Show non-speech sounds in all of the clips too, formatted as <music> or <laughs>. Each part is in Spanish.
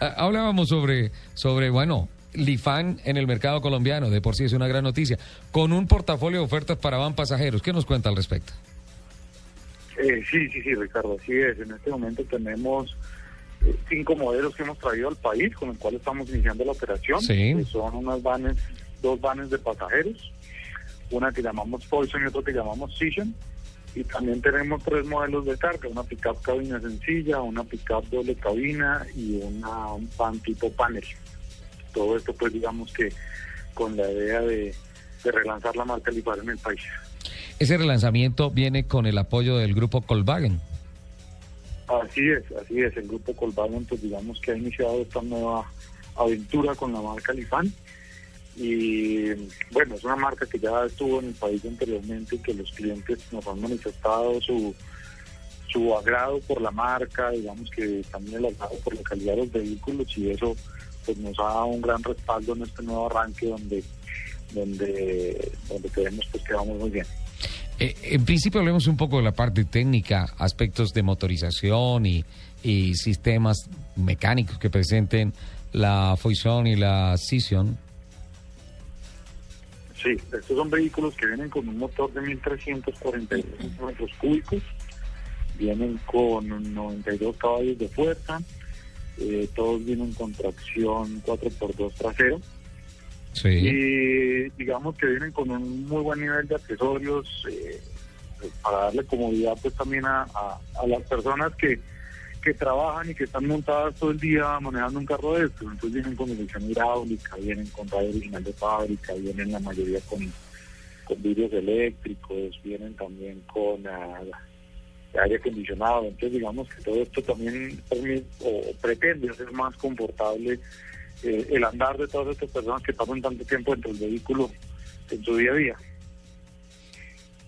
Ah, Hablábamos sobre, sobre, bueno, Lifan en el mercado colombiano, de por sí es una gran noticia, con un portafolio de ofertas para van pasajeros. ¿Qué nos cuenta al respecto? Eh, sí, sí, sí, Ricardo, así es. En este momento tenemos eh, cinco modelos que hemos traído al país, con los cuales estamos iniciando la operación. Sí. que son unas vanes, dos vanes de pasajeros, una que llamamos Poison y otra que llamamos Session. Y también tenemos tres modelos de carga, una pickup cabina sencilla, una pickup doble cabina y una un van tipo panel. Todo esto pues digamos que con la idea de, de relanzar la marca Lifar en el país. Ese relanzamiento viene con el apoyo del grupo Volkswagen. Así es, así es. El grupo Colvagon, pues digamos que ha iniciado esta nueva aventura con la marca Lifan. Y bueno, es una marca que ya estuvo en el país anteriormente y que los clientes nos han manifestado su, su agrado por la marca, digamos que también el agrado por la calidad de los vehículos y eso pues nos ha un gran respaldo en este nuevo arranque donde donde donde creemos pues que vamos muy bien. Eh, en principio hablemos un poco de la parte técnica, aspectos de motorización y, y sistemas mecánicos que presenten la Foison y la Session. Sí, estos son vehículos que vienen con un motor de 1.346 metros cúbicos, vienen con 92 caballos de fuerza, eh, todos vienen con tracción 4x2 trasero Sí. y digamos que vienen con un muy buen nivel de accesorios eh, para darle comodidad pues también a, a- a las personas que, que trabajan y que están montadas todo el día manejando un carro de estos. Entonces vienen con dirección hidráulica, vienen con radio original de fábrica, vienen la mayoría con, con vidrios eléctricos, vienen también con ah, aire acondicionado. Entonces digamos que todo esto también permite o pretende hacer más confortable eh, el andar de todas estas personas que pasan tanto tiempo dentro del vehículo en su día a día.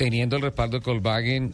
Teniendo el respaldo de Volkswagen,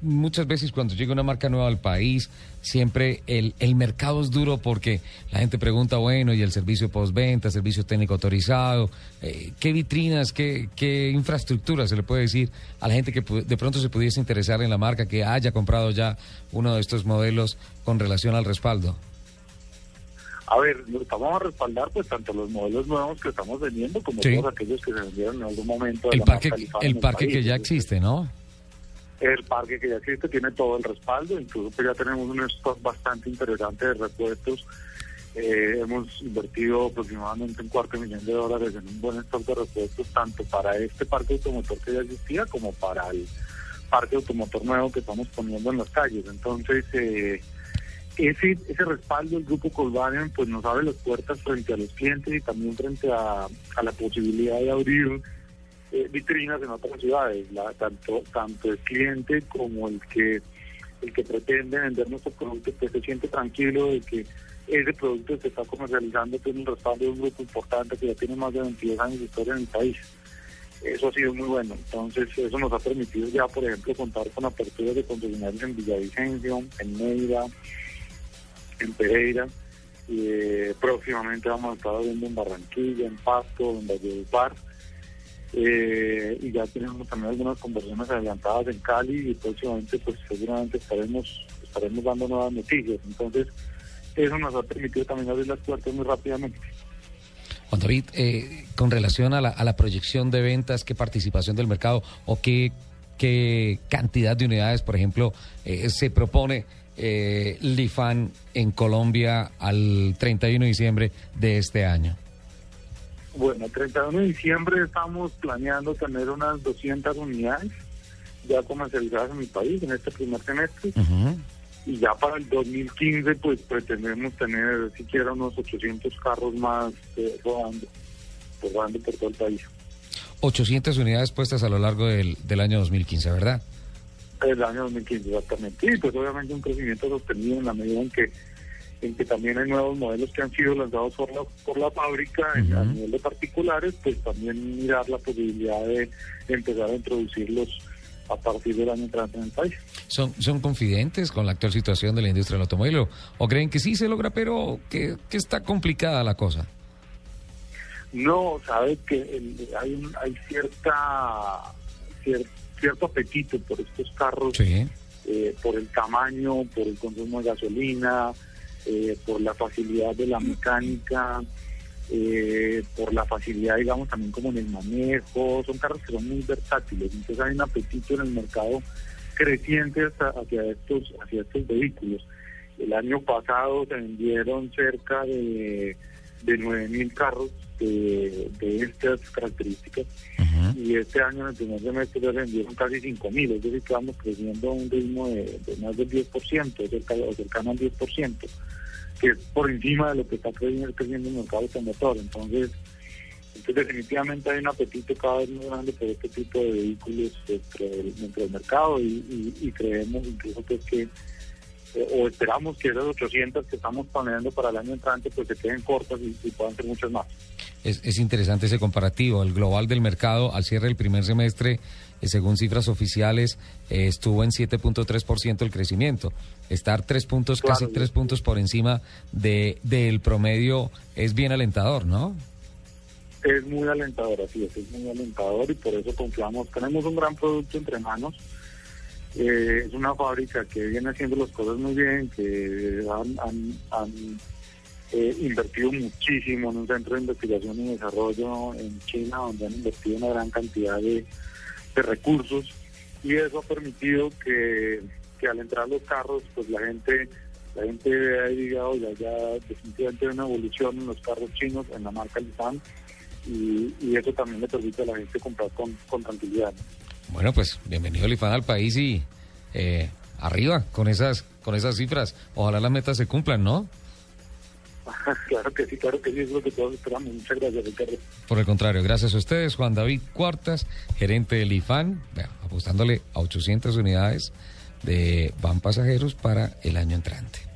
muchas veces cuando llega una marca nueva al país, siempre el, el mercado es duro porque la gente pregunta, bueno, y el servicio postventa, servicio técnico autorizado, eh, ¿qué vitrinas, qué, qué infraestructura se le puede decir a la gente que de pronto se pudiese interesar en la marca, que haya comprado ya uno de estos modelos con relación al respaldo? A ver, vamos a respaldar pues tanto los modelos nuevos que estamos vendiendo como Sí. todos aquellos que se vendieron en algún momento. de El la parque, el parque que ya existe, ¿no? El parque que ya existe tiene todo el respaldo, incluso pues ya tenemos un stock bastante interesante de repuestos. Eh, hemos invertido aproximadamente un cuarto de millón de dólares en un buen stock de repuestos, tanto para este parque automotor que ya existía como para el parque automotor nuevo que estamos poniendo en las calles. Entonces, eh, ese, ese respaldo del grupo Volkswagen pues nos abre las puertas frente a los clientes y también frente a, a la posibilidad de abrir eh, vitrinas en otras ciudades, la- tanto tanto el cliente como el que el que pretende vender nuestro producto pues se siente tranquilo de que ese producto se está comercializando tiene un respaldo de un grupo importante que ya tiene más de 22 años de historia en el país. Eso ha sido muy bueno. Entonces, eso nos ha permitido ya, por ejemplo, contar con aperturas de concesionarios en Villavicencio, en Neira, en Pereira. Eh, próximamente vamos a estar abriendo en Barranquilla, en Pasto, en Valledupar. Eh, y ya tenemos también algunas conversaciones adelantadas en Cali y próximamente pues seguramente estaremos estaremos dando nuevas noticias. Entonces, eso nos ha permitido también abrir las puertas muy rápidamente. Juan David, eh, con relación a la, a la proyección de ventas, ¿qué participación del mercado o qué, qué cantidad de unidades, por ejemplo, eh, se propone eh, Lifan en Colombia al 31 de diciembre de este año? Bueno, el 31 de diciembre estamos planeando tener unas 200 unidades ya comercializadas en mi país en este primer semestre y ya para el 2015 pues pretendemos tener siquiera unos 800 carros más eh, rodando, rodando por todo el país. 800 unidades puestas a lo largo del, del año 2015, ¿verdad? El año 2015 exactamente. Y pues obviamente un crecimiento sostenido en la medida en que en que también hay nuevos modelos que han sido lanzados por la, por la fábrica en- a nivel de particulares, pues también mirar la posibilidad de empezar a introducirlos a partir del año entrante en el país. ¿Son, ¿Son confidentes con la actual situación de la industria del automóvil o, o creen que sí se logra, pero que, que está complicada la cosa? No, sabes que el- hay, un, hay cierta cier- cierto apetito por estos carros, Sí. eh, por el tamaño, por el consumo de gasolina, eh, por la facilidad de la mecánica, eh, por la facilidad, digamos, también como en el manejo. Son carros que son muy versátiles, entonces hay un apetito en el mercado creciente hasta- hacia estos hacia estos vehículos. El año pasado se vendieron cerca de, de 9.000 carros de, de estas características y este año en el primer semestre ya se vendieron casi 5.000, es decir, que vamos creciendo a un ritmo de, de más del 10%, cerca, o cercano al 10%, que es por encima de lo que está creciendo, creciendo el mercado automotor. Entonces, entonces, definitivamente hay un apetito cada vez más grande por este tipo de vehículos dentro del, dentro del mercado y, y- y creemos incluso que es que o esperamos que esas 800 que estamos planeando para el año entrante pues se queden cortas y, y puedan ser muchas más. Es, es interesante ese comparativo. El global del mercado al cierre del primer semestre, eh, según cifras oficiales, eh, estuvo en 7.3% el crecimiento. Estar tres puntos, Claro. casi tres puntos por encima de del promedio es bien alentador, ¿no? Es muy alentador, así es, es muy alentador y por eso confiamos. Tenemos un gran producto entre manos. Eh, es una fábrica que viene haciendo las cosas muy bien, que han, eh, invertido muchísimo en un centro de investigación y desarrollo en China, donde han invertido una gran cantidad de, recursos y eso ha permitido que, que al entrar los carros, pues la gente la gente ha digamos, ya, ya definitivamente una evolución en los carros chinos, en la marca Nissan, y, y eso también le permite a la gente comprar con, con tranquilidad. Bueno, pues bienvenido Lifan al país y eh, arriba con esas con esas cifras. Ojalá las metas se cumplan, ¿no? <laughs> claro que sí, claro que sí, es lo que todos esperamos. Muchas gracias, Ricardo. Por el contrario, gracias a ustedes, Juan David Cuartas, gerente del IFAN, bueno, apostándole a 800 unidades de van pasajeros para el año entrante.